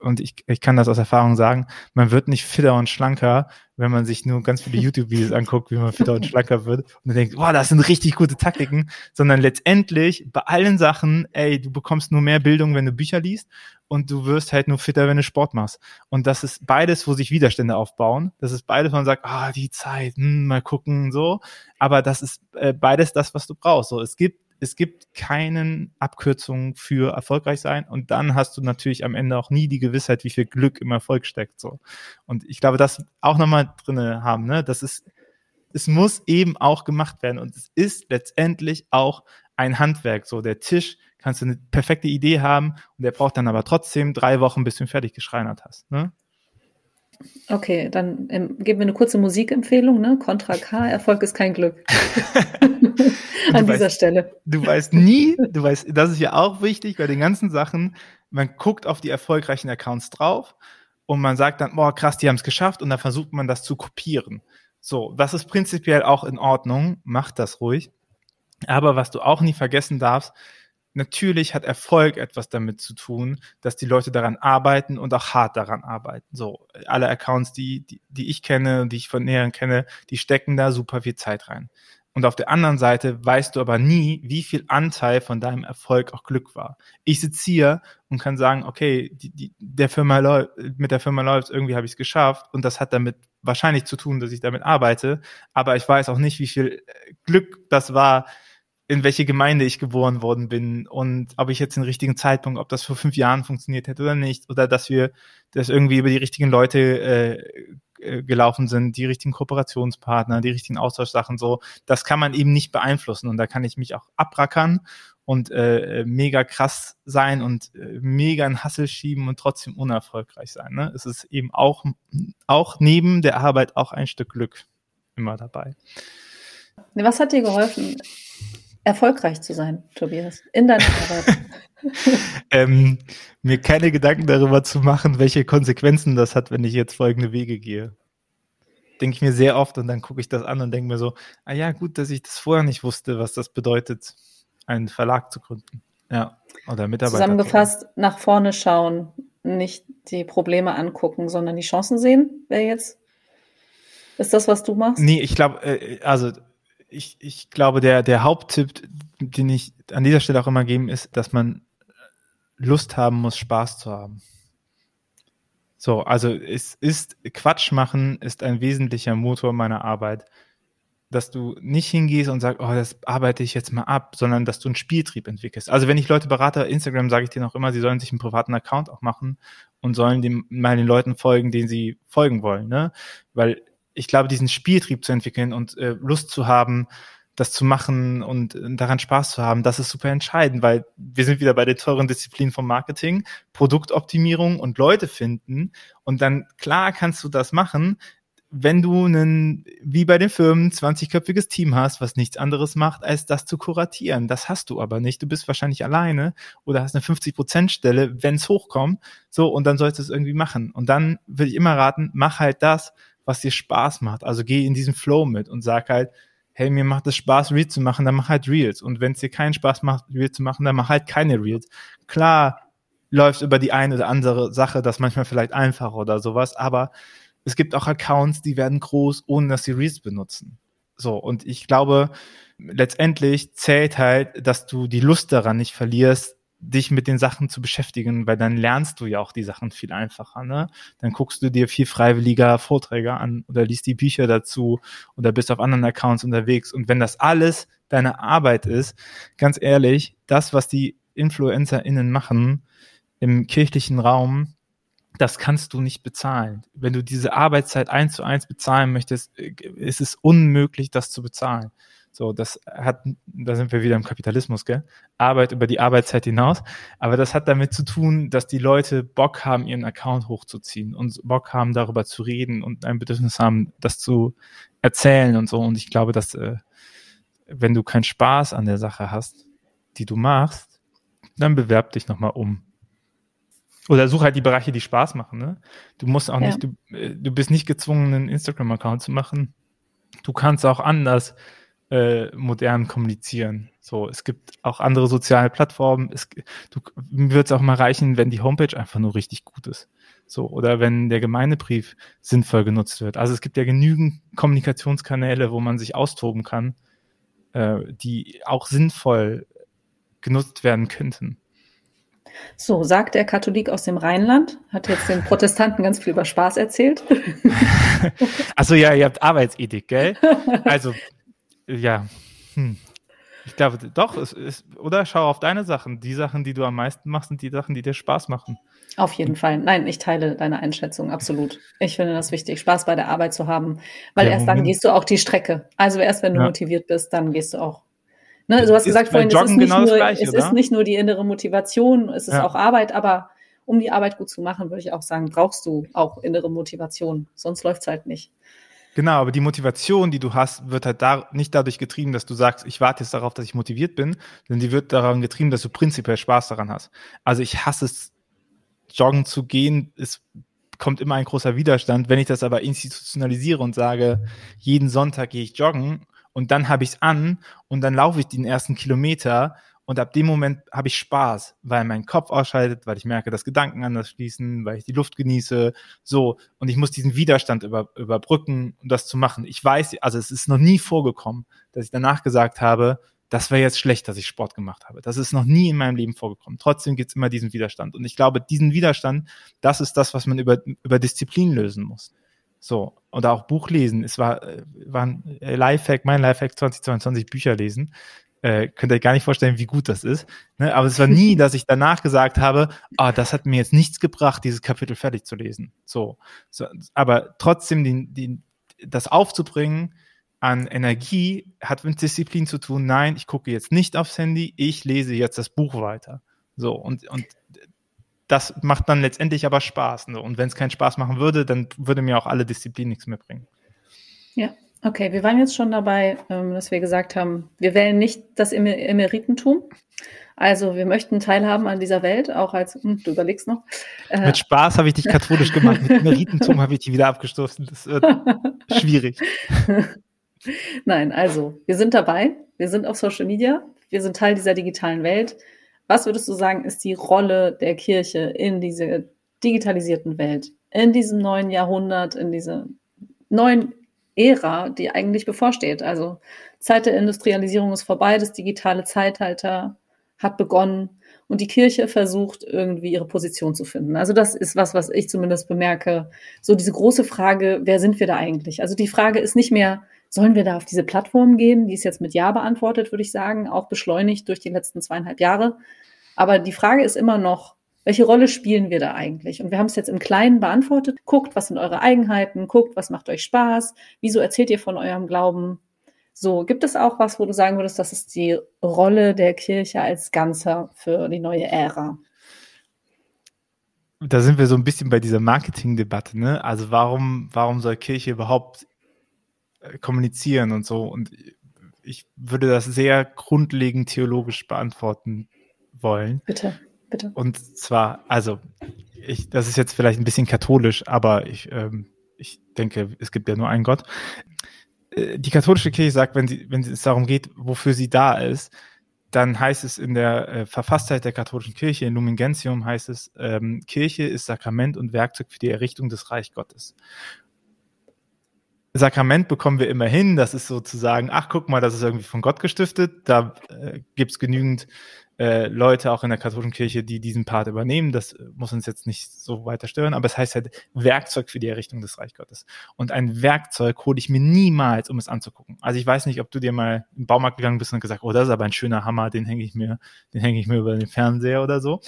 [SPEAKER 1] und ich, ich kann das aus Erfahrung sagen, man wird nicht fitter und schlanker, wenn man sich nur ganz viele *laughs* YouTube-Videos anguckt, wie man fitter und schlanker wird und dann denkt, boah, das sind richtig gute Taktiken, sondern letztendlich bei allen Sachen, ey, du bekommst nur mehr Bildung, wenn du Bücher liest und du wirst halt nur fitter, wenn du Sport machst. Und das ist beides, wo sich Widerstände aufbauen. Das ist beides, wo man sagt, ah, die Zeit, hm, mal gucken, so. Aber das ist äh, beides das, was du brauchst. So, es gibt es gibt keinen Abkürzungen für erfolgreich sein und dann hast du natürlich am Ende auch nie die Gewissheit, wie viel Glück im Erfolg steckt, so. Und ich glaube, das auch nochmal drinne haben, ne, das ist, es muss eben auch gemacht werden und es ist letztendlich auch ein Handwerk, so. Der Tisch kannst du eine perfekte Idee haben und der braucht dann aber trotzdem drei Wochen, bis du ihn fertig geschreinert hast, ne?
[SPEAKER 2] Okay, dann ähm, geben wir eine kurze Musikempfehlung, ne? Contra K, Erfolg ist kein Glück. *laughs* An dieser
[SPEAKER 1] weißt,
[SPEAKER 2] Stelle.
[SPEAKER 1] Du weißt nie, du weißt, das ist ja auch wichtig bei den ganzen Sachen, man guckt auf die erfolgreichen Accounts drauf und man sagt dann, boah, krass, die haben es geschafft und dann versucht man das zu kopieren. So, das ist prinzipiell auch in Ordnung, mach das ruhig. Aber was du auch nie vergessen darfst, natürlich hat Erfolg etwas damit zu tun, dass die Leute daran arbeiten und auch hart daran arbeiten. So, alle Accounts, die, die, die ich kenne die ich von näheren kenne, die stecken da super viel Zeit rein. Und auf der anderen Seite weißt du aber nie, wie viel Anteil von deinem Erfolg auch Glück war. Ich sitze hier und kann sagen, okay, die, die, der Firma läuft, mit der Firma läuft, irgendwie habe ich es geschafft und das hat damit wahrscheinlich zu tun, dass ich damit arbeite, aber ich weiß auch nicht, wie viel Glück das war, in welche Gemeinde ich geboren worden bin und ob ich jetzt den richtigen Zeitpunkt, ob das vor fünf Jahren funktioniert hätte oder nicht, oder dass wir das irgendwie über die richtigen Leute äh, äh, gelaufen sind, die richtigen Kooperationspartner, die richtigen Austauschsachen, so, das kann man eben nicht beeinflussen und da kann ich mich auch abrackern und äh, mega krass sein und äh, mega einen Hassel schieben und trotzdem unerfolgreich sein. Ne? Es ist eben auch, auch neben der Arbeit auch ein Stück Glück immer dabei.
[SPEAKER 2] Was hat dir geholfen, erfolgreich zu sein, Tobias, in deiner Arbeit? *laughs* *laughs*
[SPEAKER 1] ähm, mir keine Gedanken darüber zu machen, welche Konsequenzen das hat, wenn ich jetzt folgende Wege gehe. Denke ich mir sehr oft und dann gucke ich das an und denke mir so, ah ja, gut, dass ich das vorher nicht wusste, was das bedeutet, einen Verlag zu gründen. Ja, oder Mitarbeiter.
[SPEAKER 2] Zusammengefasst, nach vorne schauen, nicht die Probleme angucken, sondern die Chancen sehen, wer jetzt ist das, was du machst?
[SPEAKER 1] Nee, ich glaube, äh, also ich, ich glaube, der, der Haupttipp, den ich an dieser Stelle auch immer geben, ist, dass man Lust haben muss, Spaß zu haben. So, also es ist Quatsch machen ist ein wesentlicher Motor meiner Arbeit, dass du nicht hingehst und sagst, oh, das arbeite ich jetzt mal ab, sondern dass du einen Spieltrieb entwickelst. Also wenn ich Leute berate, Instagram sage ich denen auch immer, sie sollen sich einen privaten Account auch machen und sollen dem, mal den Leuten folgen, denen sie folgen wollen, ne? Weil ich glaube, diesen Spieltrieb zu entwickeln und äh, Lust zu haben, das zu machen und äh, daran Spaß zu haben, das ist super entscheidend, weil wir sind wieder bei der teuren Disziplin vom Marketing, Produktoptimierung und Leute finden. Und dann, klar kannst du das machen, wenn du einen, wie bei den Firmen, 20-köpfiges Team hast, was nichts anderes macht, als das zu kuratieren. Das hast du aber nicht. Du bist wahrscheinlich alleine oder hast eine 50-Prozent-Stelle, wenn es hochkommt. So, und dann sollst du es irgendwie machen. Und dann würde ich immer raten, mach halt das, was dir Spaß macht. Also geh in diesen Flow mit und sag halt, hey, mir macht es Spaß, Reels zu machen, dann mach halt Reels. Und wenn es dir keinen Spaß macht, Reels zu machen, dann mach halt keine Reels. Klar läuft über die eine oder andere Sache das manchmal vielleicht einfacher oder sowas, aber es gibt auch Accounts, die werden groß, ohne dass sie Reels benutzen. So, und ich glaube, letztendlich zählt halt, dass du die Lust daran nicht verlierst, dich mit den Sachen zu beschäftigen, weil dann lernst du ja auch die Sachen viel einfacher. Ne? Dann guckst du dir viel freiwilliger Vorträge an oder liest die Bücher dazu oder bist auf anderen Accounts unterwegs. Und wenn das alles deine Arbeit ist, ganz ehrlich, das, was die InfluencerInnen machen im kirchlichen Raum, das kannst du nicht bezahlen. Wenn du diese Arbeitszeit eins zu eins bezahlen möchtest, äh, ist es unmöglich, das zu bezahlen. So, das hat, da sind wir wieder im Kapitalismus, gell? Arbeit über die Arbeitszeit hinaus. Aber das hat damit zu tun, dass die Leute Bock haben, ihren Account hochzuziehen und Bock haben, darüber zu reden und ein Bedürfnis haben, das zu erzählen und so. Und ich glaube, dass, äh, wenn du keinen Spaß an der Sache hast, die du machst, dann bewerb dich nochmal um. Oder such halt die Bereiche, die Spaß machen. Ne? Du musst auch ja. nicht, du, äh, du bist nicht gezwungen, einen Instagram-Account zu machen. Du kannst auch anders äh, modern kommunizieren. So, es gibt auch andere soziale Plattformen. Es, du, mir wird es auch mal reichen, wenn die Homepage einfach nur richtig gut ist. So, oder wenn der Gemeindebrief sinnvoll genutzt wird. Also es gibt ja genügend Kommunikationskanäle, wo man sich austoben kann, äh, die auch sinnvoll genutzt werden könnten.
[SPEAKER 2] So, sagt der Katholik aus dem Rheinland, hat jetzt den Protestanten ganz viel über Spaß erzählt. *laughs*
[SPEAKER 1] Achso, ja, ihr habt Arbeitsethik, gell? Also, ja. Hm. Ich glaube, doch, es ist, oder schau auf deine Sachen. Die Sachen, die du am meisten machst, sind die Sachen, die dir Spaß machen.
[SPEAKER 2] Auf jeden Fall. Nein, ich teile deine Einschätzung, absolut. Ich finde das wichtig, Spaß bei der Arbeit zu haben, weil der erst Moment. dann gehst du auch die Strecke. Also erst wenn du ja. motiviert bist, dann gehst du auch Ne, du hast gesagt vorhin, es, ist nicht, genau nur, Gleiche, es ist nicht nur die innere Motivation, es ist ja. auch Arbeit, aber um die Arbeit gut zu machen, würde ich auch sagen, brauchst du auch innere Motivation. Sonst läuft es halt nicht.
[SPEAKER 1] Genau, aber die Motivation, die du hast, wird halt da, nicht dadurch getrieben, dass du sagst, ich warte jetzt darauf, dass ich motiviert bin, sondern die wird daran getrieben, dass du prinzipiell Spaß daran hast. Also ich hasse es, joggen zu gehen, es kommt immer ein großer Widerstand. Wenn ich das aber institutionalisiere und sage, jeden Sonntag gehe ich joggen und dann habe ich es an und dann laufe ich den ersten Kilometer und ab dem Moment habe ich Spaß, weil mein Kopf ausschaltet, weil ich merke, dass Gedanken anders fließen, weil ich die Luft genieße, so. Und ich muss diesen Widerstand über, überbrücken, um das zu machen. Ich weiß, also es ist noch nie vorgekommen, dass ich danach gesagt habe, das wäre jetzt schlecht, dass ich Sport gemacht habe. Das ist noch nie in meinem Leben vorgekommen. Trotzdem gibt es immer diesen Widerstand. Und ich glaube, diesen Widerstand, das ist das, was man über, über Disziplin lösen muss. So, oder auch Buch lesen. Es war, äh, war ein Lifehack, mein Lifehack 2022 Bücher lesen. Äh, könnt ihr euch gar nicht vorstellen, wie gut das ist. Ne? Aber es war nie, *laughs* dass ich danach gesagt habe, ah, das hat mir jetzt nichts gebracht, dieses Kapitel fertig zu lesen. So. so aber trotzdem den, den, das aufzubringen an Energie hat mit Disziplin zu tun. Nein, ich gucke jetzt nicht aufs Handy, ich lese jetzt das Buch weiter. So, und, und das macht dann letztendlich aber Spaß. Ne? Und wenn es keinen Spaß machen würde, dann würde mir auch alle Disziplinen nichts mehr bringen.
[SPEAKER 2] Ja, okay. Wir waren jetzt schon dabei, ähm, dass wir gesagt haben, wir wählen nicht das Emer Emeritentum. Also wir möchten teilhaben an dieser Welt, auch als, hm, du überlegst noch.
[SPEAKER 1] Äh, mit Spaß habe ich dich katholisch gemacht, mit *laughs* Emeritentum habe ich dich wieder abgestoßen. Das wird *laughs* schwierig.
[SPEAKER 2] Nein, also wir sind dabei, wir sind auf Social Media, wir sind Teil dieser digitalen Welt. Was würdest du sagen, ist die Rolle der Kirche in dieser digitalisierten Welt, in diesem neuen Jahrhundert, in dieser neuen Ära, die eigentlich bevorsteht? Also Zeit der Industrialisierung ist vorbei, das digitale Zeitalter hat begonnen und die Kirche versucht irgendwie ihre Position zu finden. Also das ist was, was ich zumindest bemerke. So diese große Frage, wer sind wir da eigentlich? Also die Frage ist nicht mehr, Sollen wir da auf diese Plattform gehen? Die ist jetzt mit Ja beantwortet, würde ich sagen, auch beschleunigt durch die letzten zweieinhalb Jahre. Aber die Frage ist immer noch, welche Rolle spielen wir da eigentlich? Und wir haben es jetzt im Kleinen beantwortet. Guckt, was sind eure Eigenheiten? Guckt, was macht euch Spaß? Wieso erzählt ihr von eurem Glauben? So, gibt es auch was, wo du sagen würdest, das ist die Rolle der Kirche als Ganzer für die neue Ära?
[SPEAKER 1] da sind wir so ein bisschen bei dieser Marketing-Debatte, ne? Also warum, warum soll Kirche überhaupt äh, kommunizieren und so? Und ich würde das sehr grundlegend theologisch beantworten wollen.
[SPEAKER 2] Bitte, bitte.
[SPEAKER 1] Und zwar, also, ich, das ist jetzt vielleicht ein bisschen katholisch, aber ich, ähm, ich denke, es gibt ja nur einen Gott. Äh, die katholische Kirche sagt, wenn sie, wenn es darum geht, wofür sie da ist, dann heißt es in der äh, Verfasstheit der katholischen Kirche, in Lumen Gentium heißt es, ähm, Kirche ist Sakrament und Werkzeug für die Errichtung des Reich Gottes. Sakrament bekommen wir immer hin, das ist sozusagen, ach guck mal, das ist irgendwie von Gott gestiftet, da äh, gibt es genügend äh, Leute auch in der katholischen Kirche, die diesen Part übernehmen. Das muss uns jetzt nicht so weiter stören, aber es heißt halt Werkzeug für die Errichtung des Reich Gottes. Und ein Werkzeug hole ich mir niemals, um es anzugucken. Also ich weiß nicht, ob du dir mal im Baumarkt gegangen bist und gesagt, oh, das ist aber ein schöner Hammer, den hänge ich mir, den hänge ich mir über den Fernseher oder so.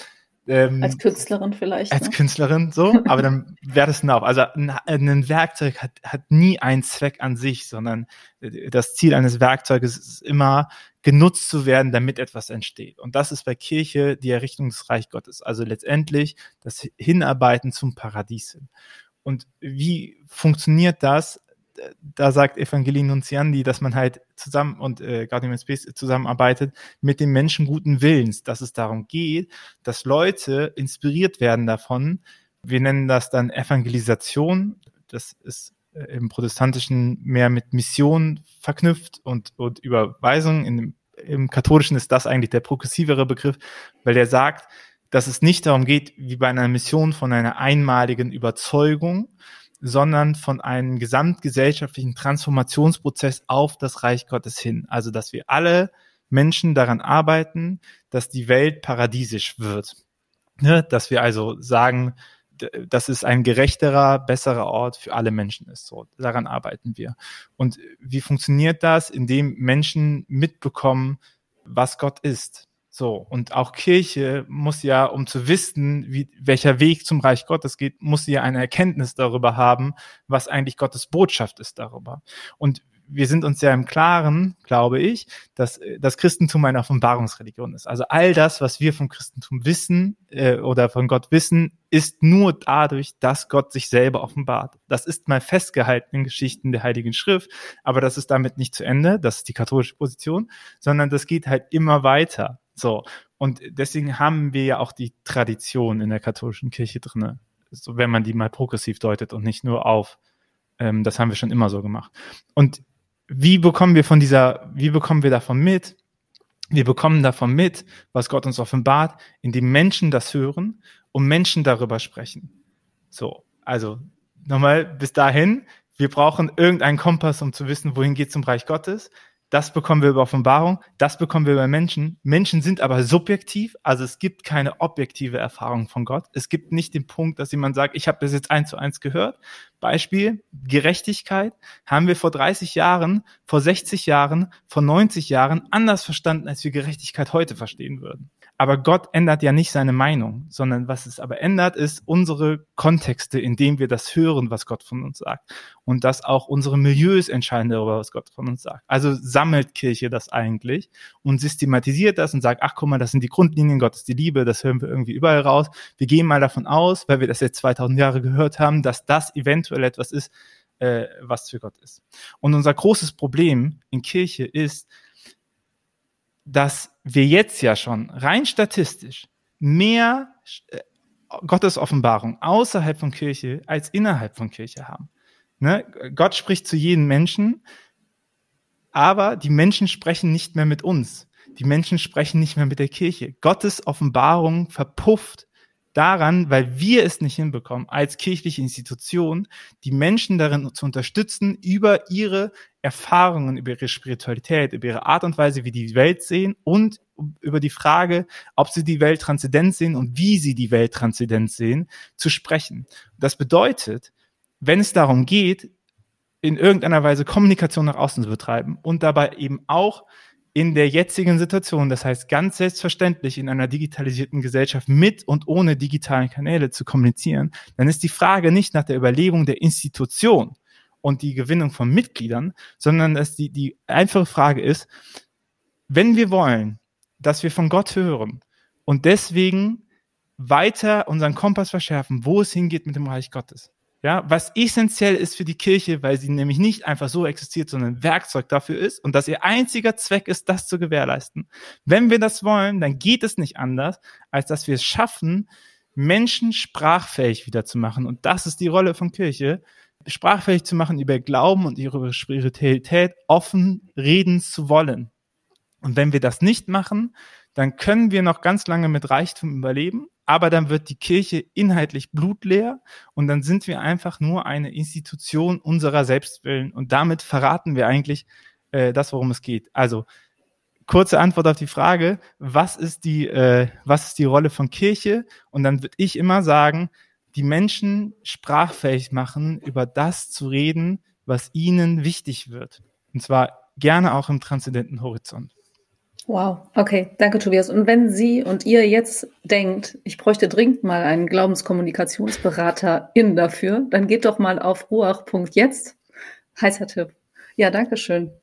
[SPEAKER 2] Ähm, als Künstlerin vielleicht.
[SPEAKER 1] Als ne? Künstlerin so, *laughs* aber dann wäre das ein auch. Also ein, ein Werkzeug hat, hat nie einen Zweck an sich, sondern äh, das Ziel eines Werkzeuges ist immer, genutzt zu werden, damit etwas entsteht. Und das ist bei Kirche die Errichtung des Reich Gottes. Also letztendlich das Hinarbeiten zum Paradies hin. Und wie funktioniert das? Da sagt Evangelii Nunziandi, dass man halt zusammen und äh, Guardian Space zusammenarbeitet mit dem Menschen guten Willens, dass es darum geht, dass Leute inspiriert werden davon. Wir nennen das dann Evangelisation. Das ist äh, im Protestantischen mehr mit Mission verknüpft und, und Überweisung. In, Im Katholischen ist das eigentlich der progressivere Begriff, weil der sagt, dass es nicht darum geht, wie bei einer Mission von einer einmaligen Überzeugung, sondern von einem gesamtgesellschaftlichen Transformationsprozess auf das Reich Gottes hin. Also, dass wir alle Menschen daran arbeiten, dass die Welt paradiesisch wird. Ne? Dass wir also sagen, dass es ein gerechterer, besserer Ort für alle Menschen ist. So, daran arbeiten wir. Und wie funktioniert das? Indem Menschen mitbekommen, was Gott ist. So, und auch Kirche muss ja, um zu wissen, wie, welcher Weg zum Reich Gottes geht, muss sie ja eine Erkenntnis darüber haben, was eigentlich Gottes Botschaft ist darüber. Und wir sind uns ja im Klaren, glaube ich, dass äh, das Christentum eine Offenbarungsreligion ist. Also all das, was wir vom Christentum wissen äh, oder von Gott wissen, ist nur dadurch, dass Gott sich selber offenbart. Das ist mal festgehalten in Geschichten der Heiligen Schrift, aber das ist damit nicht zu Ende, das ist die katholische Position, sondern das geht halt immer weiter. So. Und deswegen haben wir ja auch die Tradition in der katholischen Kirche drinne, so wenn man die mal progressiv deutet und nicht nur auf ähm, das haben wir schon immer so gemacht. Und wie bekommen wir von dieser, wie bekommen wir davon mit? Wir bekommen davon mit, was Gott uns offenbart, indem Menschen das hören und Menschen darüber sprechen. So, also nochmal bis dahin, wir brauchen irgendeinen Kompass, um zu wissen, wohin geht zum Reich Gottes. Das bekommen wir über Offenbarung, das bekommen wir über Menschen. Menschen sind aber subjektiv, also es gibt keine objektive Erfahrung von Gott. Es gibt nicht den Punkt, dass jemand sagt, ich habe das jetzt eins zu eins gehört. Beispiel, Gerechtigkeit haben wir vor 30 Jahren, vor 60 Jahren, vor 90 Jahren anders verstanden, als wir Gerechtigkeit heute verstehen würden. Aber Gott ändert ja nicht seine Meinung, sondern was es aber ändert, ist unsere Kontexte, in denen wir das hören, was Gott von uns sagt. Und dass auch unsere Milieus entscheiden darüber, was Gott von uns sagt. Also sammelt Kirche das eigentlich und systematisiert das und sagt, ach guck mal, das sind die Grundlinien, Gott ist die Liebe, das hören wir irgendwie überall raus. Wir gehen mal davon aus, weil wir das jetzt 2000 Jahre gehört haben, dass das eventuell etwas ist, äh, was für Gott ist. Und unser großes Problem in Kirche ist, dass wir jetzt ja schon rein statistisch mehr äh, Gottes Offenbarung außerhalb von Kirche als innerhalb von Kirche haben. Ne? Gott spricht zu jedem Menschen, aber die Menschen sprechen nicht mehr mit uns. Die Menschen sprechen nicht mehr mit der Kirche. Gottes Offenbarung verpufft daran, weil wir es nicht hinbekommen, als kirchliche Institution die Menschen darin zu unterstützen, über ihre Erfahrungen, über ihre Spiritualität, über ihre Art und Weise, wie die Welt sehen und über die Frage, ob sie die Welt transzendent sehen und wie sie die Welt transzendent sehen, zu sprechen. Das bedeutet, wenn es darum geht, in irgendeiner Weise Kommunikation nach außen zu betreiben und dabei eben auch in der jetzigen Situation, das heißt ganz selbstverständlich in einer digitalisierten Gesellschaft mit und ohne digitalen Kanäle zu kommunizieren, dann ist die Frage nicht nach der Überlegung der Institution und die Gewinnung von Mitgliedern, sondern dass die, die einfache Frage ist, wenn wir wollen, dass wir von Gott hören und deswegen weiter unseren Kompass verschärfen, wo es hingeht mit dem Reich Gottes. Ja, was essentiell ist für die Kirche, weil sie nämlich nicht einfach so existiert, sondern Werkzeug dafür ist und dass ihr einziger Zweck ist, das zu gewährleisten. Wenn wir das wollen, dann geht es nicht anders, als dass wir es schaffen, Menschen sprachfähig wieder zu machen. Und das ist die Rolle von Kirche, sprachfähig zu machen über Glauben und ihre Spiritualität offen reden zu wollen. Und wenn wir das nicht machen, dann können wir noch ganz lange mit Reichtum überleben, aber dann wird die Kirche inhaltlich blutleer und dann sind wir einfach nur eine Institution unserer Selbstwillen und damit verraten wir eigentlich äh, das, worum es geht. Also kurze Antwort auf die Frage, was ist die, äh, was ist die Rolle von Kirche? Und dann würde ich immer sagen, die Menschen sprachfähig machen, über das zu reden, was ihnen wichtig wird. Und zwar gerne auch im transzendenten Horizont.
[SPEAKER 2] Wow, okay, danke Tobias. Und wenn Sie und ihr jetzt denkt, ich bräuchte dringend mal einen Glaubenskommunikationsberater in dafür, dann geht doch mal auf ruach.jetzt. Heißer Tipp. Ja, danke schön.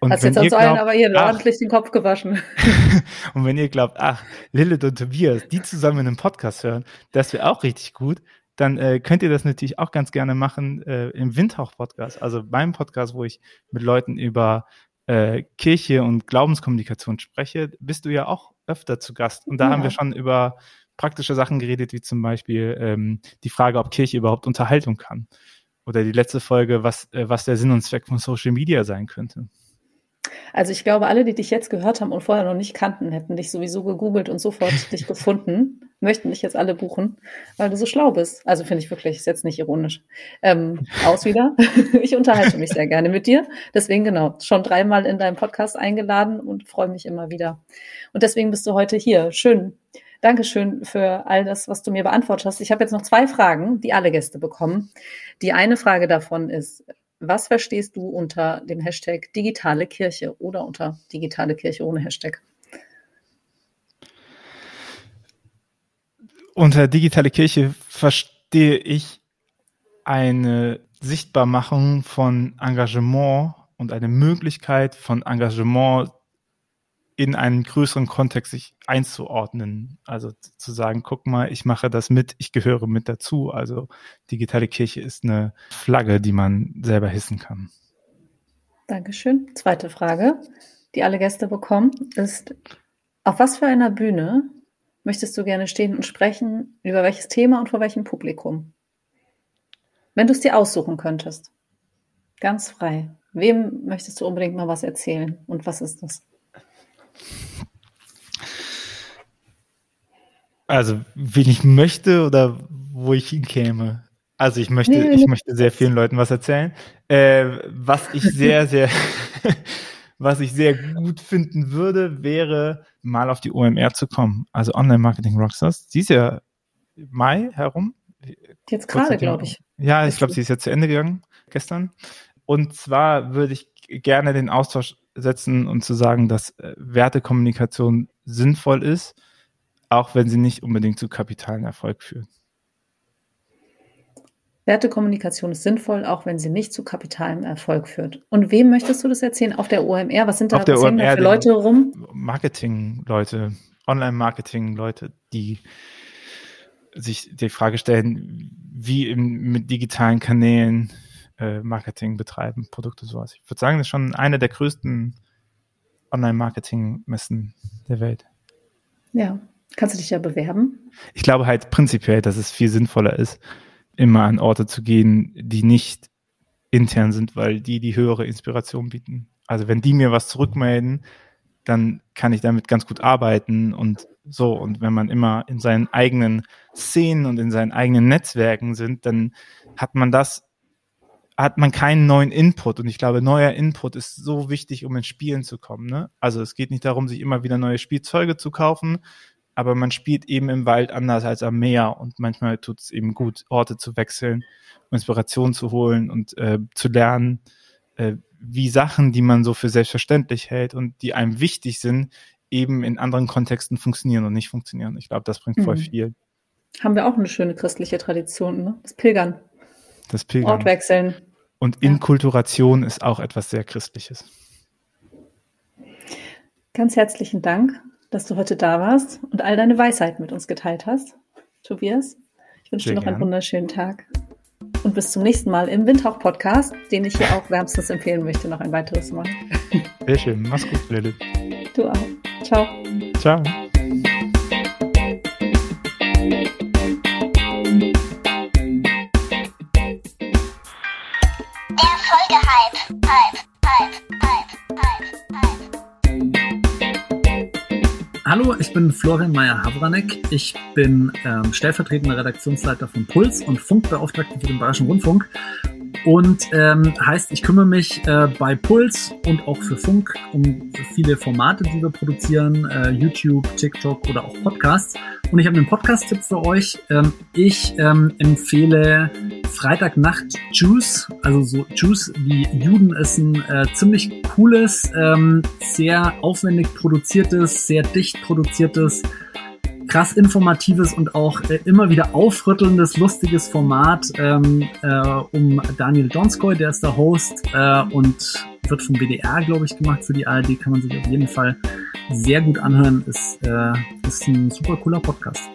[SPEAKER 2] Und Hast jetzt uns allen aber hier ach, ordentlich den Kopf gewaschen. *laughs*
[SPEAKER 1] und wenn ihr glaubt, ach, Lilith und Tobias, die zusammen in einem Podcast hören, das wäre auch richtig gut, dann äh, könnt ihr das natürlich auch ganz gerne machen äh, im Windhauch-Podcast, also meinem Podcast, wo ich mit Leuten über äh, Kirche und Glaubenskommunikation spreche, bist du ja auch öfter zu Gast. Und da ja. haben wir schon über praktische Sachen geredet, wie zum Beispiel ähm, die Frage, ob Kirche überhaupt Unterhaltung kann. Oder die letzte Folge, was, äh, was der Sinn und Zweck von Social Media sein könnte.
[SPEAKER 2] Also ich glaube, alle, die dich jetzt gehört haben und vorher noch nicht kannten, hätten dich sowieso gegoogelt und sofort *laughs* dich gefunden, möchten dich jetzt alle buchen, weil du so schlau bist. Also finde ich wirklich, ist jetzt nicht ironisch. Ähm, aus wieder. *laughs* ich unterhalte mich sehr gerne mit dir. Deswegen genau, schon dreimal in deinem Podcast eingeladen und freue mich immer wieder. Und deswegen bist du heute hier. Schön. Dankeschön für all das, was du mir beantwortet hast. Ich habe jetzt noch zwei Fragen, die alle Gäste bekommen. Die eine Frage davon ist, was verstehst du unter dem Hashtag digitale Kirche oder unter digitale Kirche ohne Hashtag?
[SPEAKER 1] Unter digitale Kirche verstehe ich eine Sichtbarmachung von Engagement und eine Möglichkeit von Engagement in einen größeren Kontext sich einzuordnen. Also zu sagen, guck mal, ich mache das mit, ich gehöre mit dazu. Also digitale Kirche ist eine Flagge, die man selber hissen kann.
[SPEAKER 2] Dankeschön. Zweite Frage, die alle Gäste bekommen, ist, auf was für einer Bühne möchtest du gerne stehen und sprechen, über welches Thema und vor welchem Publikum? Wenn du es dir aussuchen könntest. Ganz frei. Wem möchtest du unbedingt mal was erzählen und was ist das?
[SPEAKER 1] Also, wen ich möchte oder wo ich hinkäme? Also ich möchte, ich möchte sehr vielen Leuten was erzählen. Äh, was ich *laughs* sehr, sehr, *laughs* was ich sehr gut finden würde, wäre mal auf die OMR zu kommen. Also Online Marketing Rockstars. Sie ist ja Mai herum.
[SPEAKER 2] Jetzt gerade, glaube ich.
[SPEAKER 1] Ja, ich glaube, sie ist ja zu Ende gegangen gestern. Und zwar würde ich gerne den Austausch setzen und zu sagen, dass äh, Wertekommunikation sinnvoll ist, auch wenn sie nicht unbedingt zu kapitalen Erfolg führt.
[SPEAKER 2] Wertekommunikation ist sinnvoll, auch wenn sie nicht zu kapitalem Erfolg führt. Und wem möchtest du das erzählen? Auf der OMR? Was sind da,
[SPEAKER 1] was
[SPEAKER 2] OMR, da für Leute rum?
[SPEAKER 1] Marketing-Leute, Online-Marketing-Leute, die sich die Frage stellen, wie im, mit digitalen Kanälen äh, Marketing betreiben, Produkte sowas. Ich würde sagen, das ist schon eine der größten Online-Marketing-Messen der Welt.
[SPEAKER 2] Ja, kannst du dich ja bewerben?
[SPEAKER 1] Ich glaube halt prinzipiell, dass es viel sinnvoller ist, immer an Orte zu gehen, die nicht intern sind, weil die die höhere Inspiration bieten. Also wenn die mir was zurückmelden, dann kann ich damit ganz gut arbeiten und so. Und wenn man immer in seinen eigenen Szenen und in seinen eigenen Netzwerken sind, dann hat man das hat man keinen neuen Input. Und ich glaube, neuer Input ist so wichtig, um ins Spielen zu kommen. Ne? Also es geht nicht darum, sich immer wieder neue Spielzeuge zu kaufen, aber man spielt eben im Wald anders als am Meer. Und manchmal tut es eben gut, Orte zu wechseln, Inspiration zu holen und äh, zu lernen, äh, wie Sachen, die man so für selbstverständlich hält und die einem wichtig sind, eben in anderen Kontexten funktionieren und nicht funktionieren. Ich glaube, das bringt mhm. voll viel.
[SPEAKER 2] Haben wir auch eine schöne christliche Tradition, ne? Das Pilgern.
[SPEAKER 1] Das Pilgern.
[SPEAKER 2] Ort wechseln.
[SPEAKER 1] Und Inkulturation ja. ist auch etwas sehr Christliches.
[SPEAKER 2] Ganz herzlichen Dank dass du heute da warst und all deine Weisheit mit uns geteilt hast. Tobias, ich wünsche dir noch gern. einen wunderschönen Tag. Und bis zum nächsten Mal im Windhauch-Podcast, den ich hier auch wärmstens empfehlen möchte, noch ein weiteres Mal.
[SPEAKER 1] Sehr schön. Mach's gut, Lilith.
[SPEAKER 2] Du auch. Ciao.
[SPEAKER 1] Ciao.
[SPEAKER 3] Hallo, ich bin Florian Meyer-Havranek. Ich bin ähm, stellvertretender Redaktionsleiter von Puls und Funkbeauftragter für den Bayerischen Rundfunk. Und ähm, heißt, ich kümmere mich äh, bei Puls und auch für Funk um viele Formate, die wir produzieren, äh, YouTube, TikTok oder auch Podcasts. Und ich habe einen Podcast-Tipp für euch. Ähm, ich ähm, empfehle Freitagnacht Juice, also so Juice wie Juden ist ein äh, ziemlich cooles, ähm, sehr aufwendig produziertes, sehr dicht produziertes krass informatives und auch äh, immer wieder aufrüttelndes, lustiges Format ähm, äh, um Daniel Donskoy, der ist der Host äh, und wird vom BDR, glaube ich, gemacht für die ARD. Kann man sich auf jeden Fall sehr gut anhören. Ist, äh, ist ein super cooler Podcast.